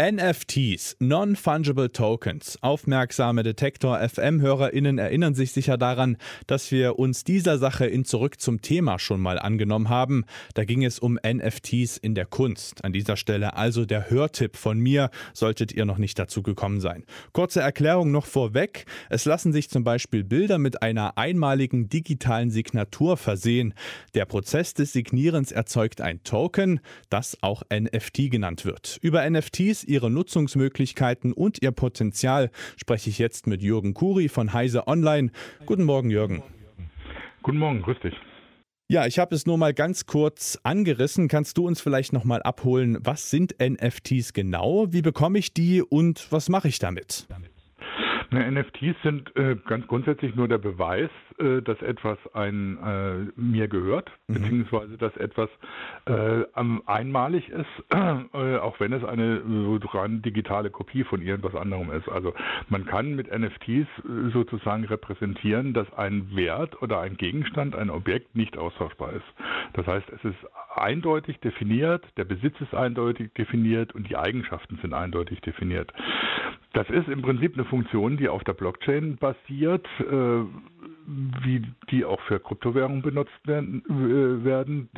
NFTs, Non-Fungible Tokens. Aufmerksame Detektor FM-HörerInnen erinnern sich sicher daran, dass wir uns dieser Sache in Zurück zum Thema schon mal angenommen haben. Da ging es um NFTs in der Kunst. An dieser Stelle also der Hörtipp von mir, solltet ihr noch nicht dazu gekommen sein. Kurze Erklärung noch vorweg. Es lassen sich zum Beispiel Bilder mit einer einmaligen digitalen Signatur versehen. Der Prozess des Signierens erzeugt ein Token, das auch NFT genannt wird. Über NFTs, ihre Nutzungsmöglichkeiten und ihr Potenzial spreche ich jetzt mit Jürgen Kuri von Heise Online. Guten Morgen, Jürgen. Guten Morgen, grüß dich. Ja, ich habe es nur mal ganz kurz angerissen. Kannst du uns vielleicht noch mal abholen, was sind NFTs genau? Wie bekomme ich die und was mache ich damit? damit. NFTs sind äh, ganz grundsätzlich nur der Beweis, äh, dass etwas ein, äh, mir gehört, mhm. beziehungsweise dass etwas äh, einmalig ist, äh, auch wenn es eine rein digitale Kopie von irgendwas anderem ist. Also man kann mit NFTs äh, sozusagen repräsentieren, dass ein Wert oder ein Gegenstand, ein Objekt nicht austauschbar ist. Das heißt, es ist eindeutig definiert, der Besitz ist eindeutig definiert und die Eigenschaften sind eindeutig definiert. Das ist im Prinzip eine Funktion, die auf der Blockchain basiert, äh, wie die auch für Kryptowährungen benutzt werden. Äh, werden.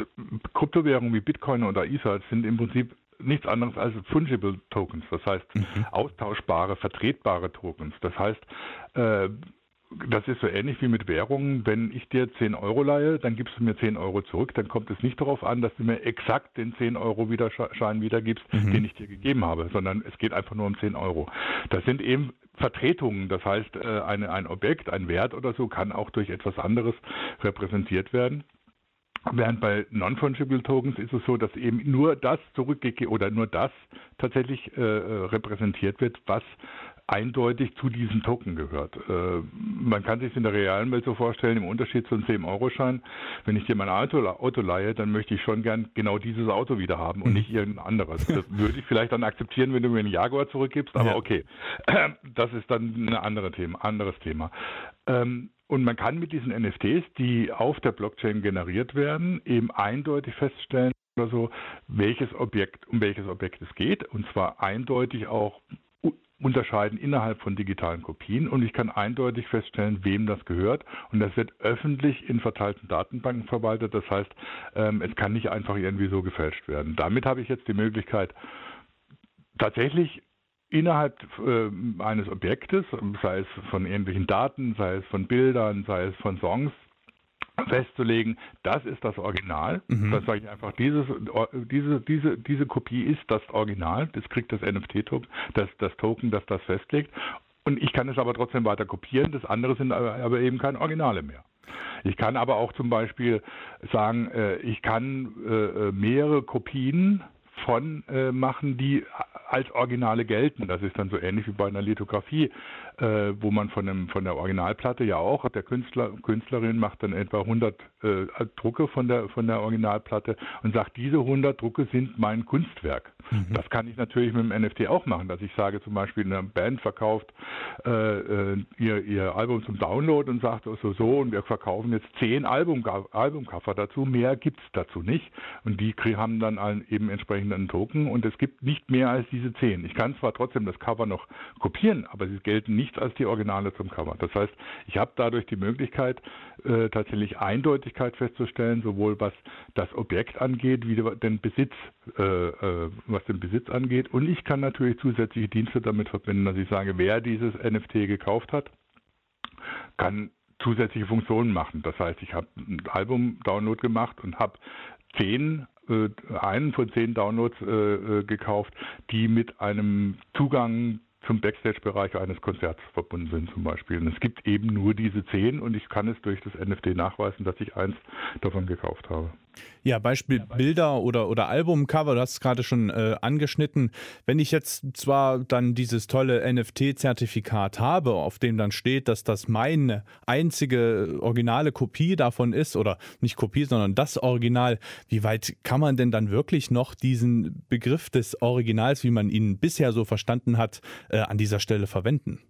Kryptowährungen wie Bitcoin oder Ether sind im Prinzip nichts anderes als fungible Tokens, das heißt mhm. austauschbare, vertretbare Tokens. Das heißt, äh, das ist so ähnlich wie mit Währungen. Wenn ich dir 10 Euro leihe, dann gibst du mir 10 Euro zurück. Dann kommt es nicht darauf an, dass du mir exakt den 10 Euro Widerschein wiedergibst, mhm. den ich dir gegeben habe, sondern es geht einfach nur um 10 Euro. Das sind eben Vertretungen. Das heißt, äh, eine, ein Objekt, ein Wert oder so kann auch durch etwas anderes repräsentiert werden. Während bei Non-Fungible Tokens ist es so, dass eben nur das zurückgegeben oder nur das tatsächlich äh, äh repräsentiert wird, was eindeutig zu diesem Token gehört. Äh, man kann sich in der realen Welt so vorstellen, im Unterschied zu einem 10-Euro-Schein, wenn ich dir mein Auto, Auto leihe, dann möchte ich schon gern genau dieses Auto wieder haben und mhm. nicht irgendein anderes. Das würde ich vielleicht dann akzeptieren, wenn du mir einen Jaguar zurückgibst, aber ja. okay. Das ist dann ein andere Thema, anderes Thema. Ähm, und man kann mit diesen NFTs, die auf der Blockchain generiert werden, eben eindeutig feststellen, oder so, welches Objekt, um welches Objekt es geht, und zwar eindeutig auch unterscheiden innerhalb von digitalen Kopien und ich kann eindeutig feststellen, wem das gehört. Und das wird öffentlich in verteilten Datenbanken verwaltet. Das heißt, ähm, es kann nicht einfach irgendwie so gefälscht werden. Damit habe ich jetzt die Möglichkeit, tatsächlich innerhalb äh, eines Objektes, sei es von irgendwelchen Daten, sei es von Bildern, sei es von Songs, festzulegen, das ist das Original. Mhm. Das sage ich einfach, dieses, diese, diese, diese Kopie ist das Original, das kriegt das NFT-Token, das, das Token, das das festlegt. Und ich kann es aber trotzdem weiter kopieren, das andere sind aber eben keine Originale mehr. Ich kann aber auch zum Beispiel sagen, äh, ich kann äh, mehrere Kopien von äh, machen, die als Originale gelten. Das ist dann so ähnlich wie bei einer Lithografie, äh, wo man von, dem, von der Originalplatte ja auch, der Künstler, Künstlerin macht dann etwa 100 äh, Drucke von der, von der Originalplatte und sagt, diese 100 Drucke sind mein Kunstwerk. Mhm. Das kann ich natürlich mit dem NFT auch machen, dass ich sage zum Beispiel, eine Band verkauft äh, äh ihr, ihr Album zum Download und sagt so, so und wir verkaufen jetzt zehn Album, Albumcover dazu, mehr gibt es dazu nicht und die haben dann eben entsprechend einen Token und es gibt nicht mehr als diese zehn. Ich kann zwar trotzdem das Cover noch kopieren, aber sie gelten nichts als die Originale zum Cover. Das heißt, ich habe dadurch die Möglichkeit, äh, tatsächlich Eindeutigkeit festzustellen, sowohl was das Objekt angeht, wie den Besitz, äh, äh, was den Besitz angeht. Und ich kann natürlich zusätzliche Dienste damit verbinden, dass ich sage, wer dieses NFT gekauft hat, kann zusätzliche Funktionen machen. Das heißt, ich habe ein Album-Download gemacht und habe zehn äh, einen von zehn Downloads äh, äh, gekauft, die mit einem Zugang zum Backstage-Bereich eines Konzerts verbunden sind zum Beispiel. Und es gibt eben nur diese zehn und ich kann es durch das NFT nachweisen, dass ich eins davon gekauft habe. Ja, Beispiel Bilder oder, oder Albumcover, du hast es gerade schon äh, angeschnitten. Wenn ich jetzt zwar dann dieses tolle NFT-Zertifikat habe, auf dem dann steht, dass das meine einzige originale Kopie davon ist, oder nicht Kopie, sondern das Original, wie weit kann man denn dann wirklich noch diesen Begriff des Originals, wie man ihn bisher so verstanden hat, äh, an dieser Stelle verwenden?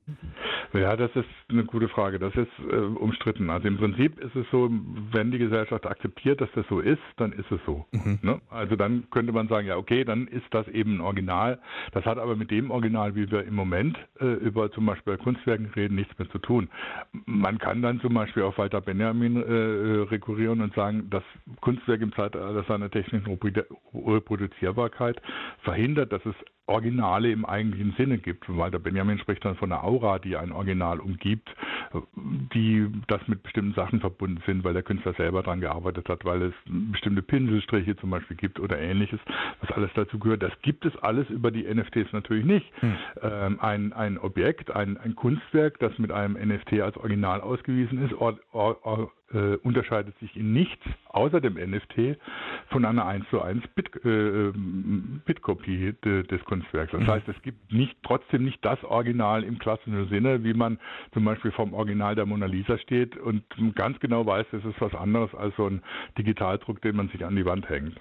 Ja, das ist eine gute Frage. Das ist äh, umstritten. Also im Prinzip ist es so, wenn die Gesellschaft akzeptiert, dass das so ist, dann ist es so. Mhm. Ne? Also dann könnte man sagen, ja, okay, dann ist das eben ein Original. Das hat aber mit dem Original, wie wir im Moment äh, über zum Beispiel Kunstwerken reden, nichts mehr zu tun. Man kann dann zum Beispiel auf Walter Benjamin äh, rekurrieren und sagen, das Kunstwerk im Zeitalter seiner technischen Reproduzierbarkeit verhindert, dass es Originale im eigentlichen Sinne gibt. Walter Benjamin spricht dann von einer Aura, die ein Original umgibt, die das mit bestimmten Sachen verbunden sind, weil der Künstler selber daran gearbeitet hat, weil es bestimmte Pinselstriche zum Beispiel gibt oder ähnliches, was alles dazu gehört. Das gibt es alles über die NFTs natürlich nicht. Hm. Ähm, ein, ein Objekt, ein, ein Kunstwerk, das mit einem NFT als Original ausgewiesen ist, or, or, or, äh, unterscheidet sich in nichts außer dem NFT von einer 1 zu 1 Bit, äh, Bitkopie de, des Kunstwerks. Das mhm. heißt, es gibt nicht, trotzdem nicht das Original im klassischen Sinne, wie man zum Beispiel vom Original der Mona Lisa steht und ganz genau weiß, es ist was anderes als so ein Digitaldruck, den man sich an die Wand hängt.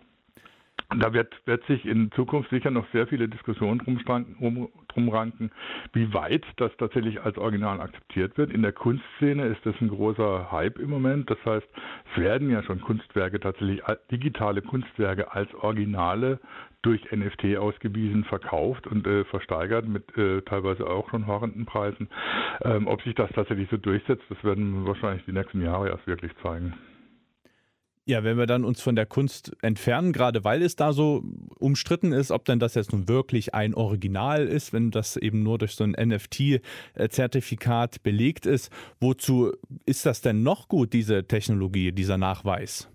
Da wird, wird sich in Zukunft sicher noch sehr viele Diskussionen drum, drum ranken, wie weit das tatsächlich als Original akzeptiert wird. In der Kunstszene ist das ein großer Hype im Moment. Das heißt, es werden ja schon Kunstwerke tatsächlich, digitale Kunstwerke als Originale durch NFT ausgewiesen, verkauft und äh, versteigert mit äh, teilweise auch schon horrenden Preisen. Ähm, ob sich das tatsächlich so durchsetzt, das werden wahrscheinlich die nächsten Jahre erst wirklich zeigen. Ja, wenn wir dann uns von der Kunst entfernen, gerade weil es da so umstritten ist, ob denn das jetzt nun wirklich ein Original ist, wenn das eben nur durch so ein NFT-Zertifikat belegt ist, wozu ist das denn noch gut, diese Technologie, dieser Nachweis?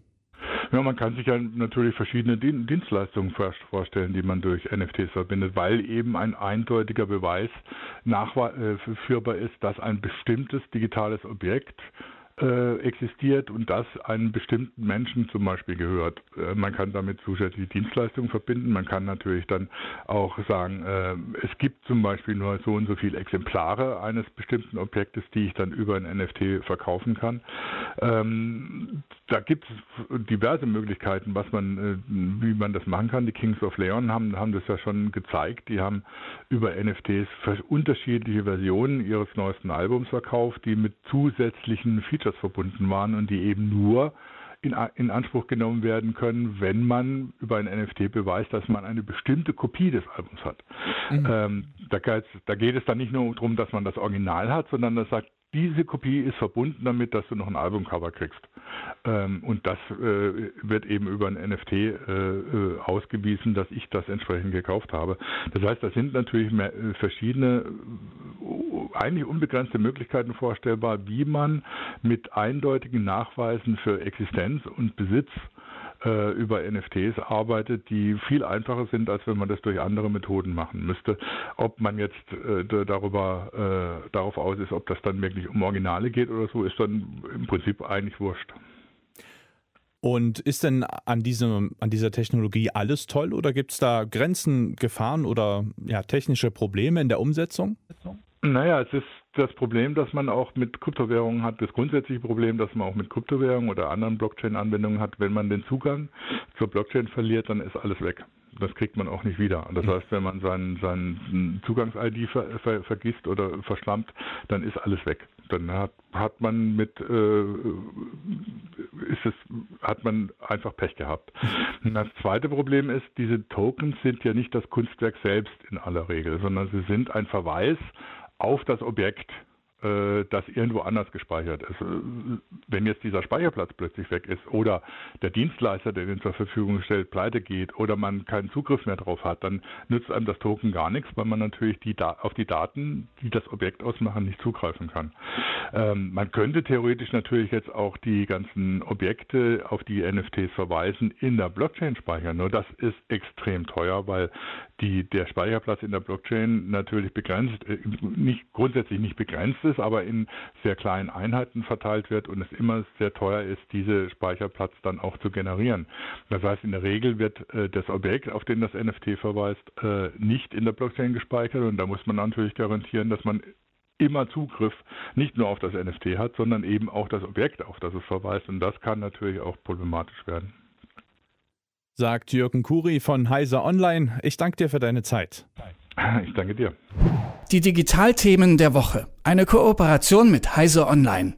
Ja, man kann sich ja natürlich verschiedene Dienstleistungen vorstellen, die man durch NFTs verbindet, weil eben ein eindeutiger Beweis nachführbar ist, dass ein bestimmtes digitales Objekt äh, existiert und das einem bestimmten Menschen zum Beispiel gehört. Äh, man kann damit zusätzliche Dienstleistungen verbinden. Man kann natürlich dann auch sagen, äh, es gibt zum Beispiel nur so und so viele Exemplare eines bestimmten Objektes, die ich dann über ein NFT verkaufen kann. Ähm, da gibt es diverse Möglichkeiten, was man, äh, wie man das machen kann. Die Kings of Leon haben, haben das ja schon gezeigt. Die haben über NFTs unterschiedliche Versionen ihres neuesten Albums verkauft, die mit zusätzlichen Features Features verbunden waren und die eben nur in, in, Anspruch genommen werden können, wenn man über ein NFT beweist, dass man eine bestimmte Kopie des Albums hat. Mhm. Ähm, da, da, geht es dann nicht nur darum, dass man das Original hat, sondern das sagt, diese Kopie ist verbunden damit, dass du noch ein Albumcover kriegst. Ähm, und das äh, wird eben über ein NFT äh, äh, ausgewiesen, dass ich das entsprechend gekauft habe. Das heißt, da sind natürlich mehr, äh, verschiedene, äh, eigentlich unbegrenzte Möglichkeiten vorstellbar, wie man mit eindeutigen Nachweisen für Existenz und Besitz äh, über NFTs arbeitet, die viel einfacher sind, als wenn man das durch andere Methoden machen müsste. Ob man jetzt äh, darüber äh, darauf aus ist, ob das dann wirklich um Originale geht oder so, ist dann im Prinzip eigentlich wurscht. Und ist denn an, diesem, an dieser Technologie alles toll oder gibt es da Grenzen, Gefahren oder ja, technische Probleme in der Umsetzung? Naja, es ist das Problem, dass man auch mit Kryptowährungen hat, das grundsätzliche Problem, dass man auch mit Kryptowährungen oder anderen Blockchain-Anwendungen hat, wenn man den Zugang zur Blockchain verliert, dann ist alles weg. Das kriegt man auch nicht wieder. Das heißt, wenn man seinen, seinen Zugangs-ID ver, ver, vergisst oder verschlammt, dann ist alles weg. Dann hat, hat man mit äh, ist es hat man einfach Pech gehabt. Und das zweite Problem ist, diese Tokens sind ja nicht das Kunstwerk selbst in aller Regel, sondern sie sind ein Verweis auf das Objekt das irgendwo anders gespeichert ist. Äh, wenn jetzt dieser Speicherplatz plötzlich weg ist oder der Dienstleister, der den zur Verfügung stellt, pleite geht oder man keinen Zugriff mehr drauf hat, dann nützt einem das Token gar nichts, weil man natürlich die auf die Daten, die das Objekt ausmachen, nicht zugreifen kann. Ähm, man könnte theoretisch natürlich jetzt auch die ganzen Objekte, auf die NFTs verweisen, in der Blockchain speichern. Nur das ist extrem teuer, weil die, der Speicherplatz in der Blockchain natürlich begrenzt, äh, nicht grundsätzlich nicht begrenzt ist, aber in sehr kleinen Einheiten verteilt wird und es immer sehr teuer ist, diese Speicherplatz dann auch zu generieren. Das heißt, in der Regel wird äh, das Objekt, auf den das NFT verweist, äh, nicht in der Blockchain gespeichert und da muss man natürlich garantieren, dass man immer Zugriff nicht nur auf das NFT hat, sondern eben auch das Objekt, auf das es verweist. Und das kann natürlich auch problematisch werden. Sagt Jürgen Kuri von Heiser Online. Ich danke dir für deine Zeit. Ich danke dir. Die Digitalthemen der Woche. Eine Kooperation mit Heise Online.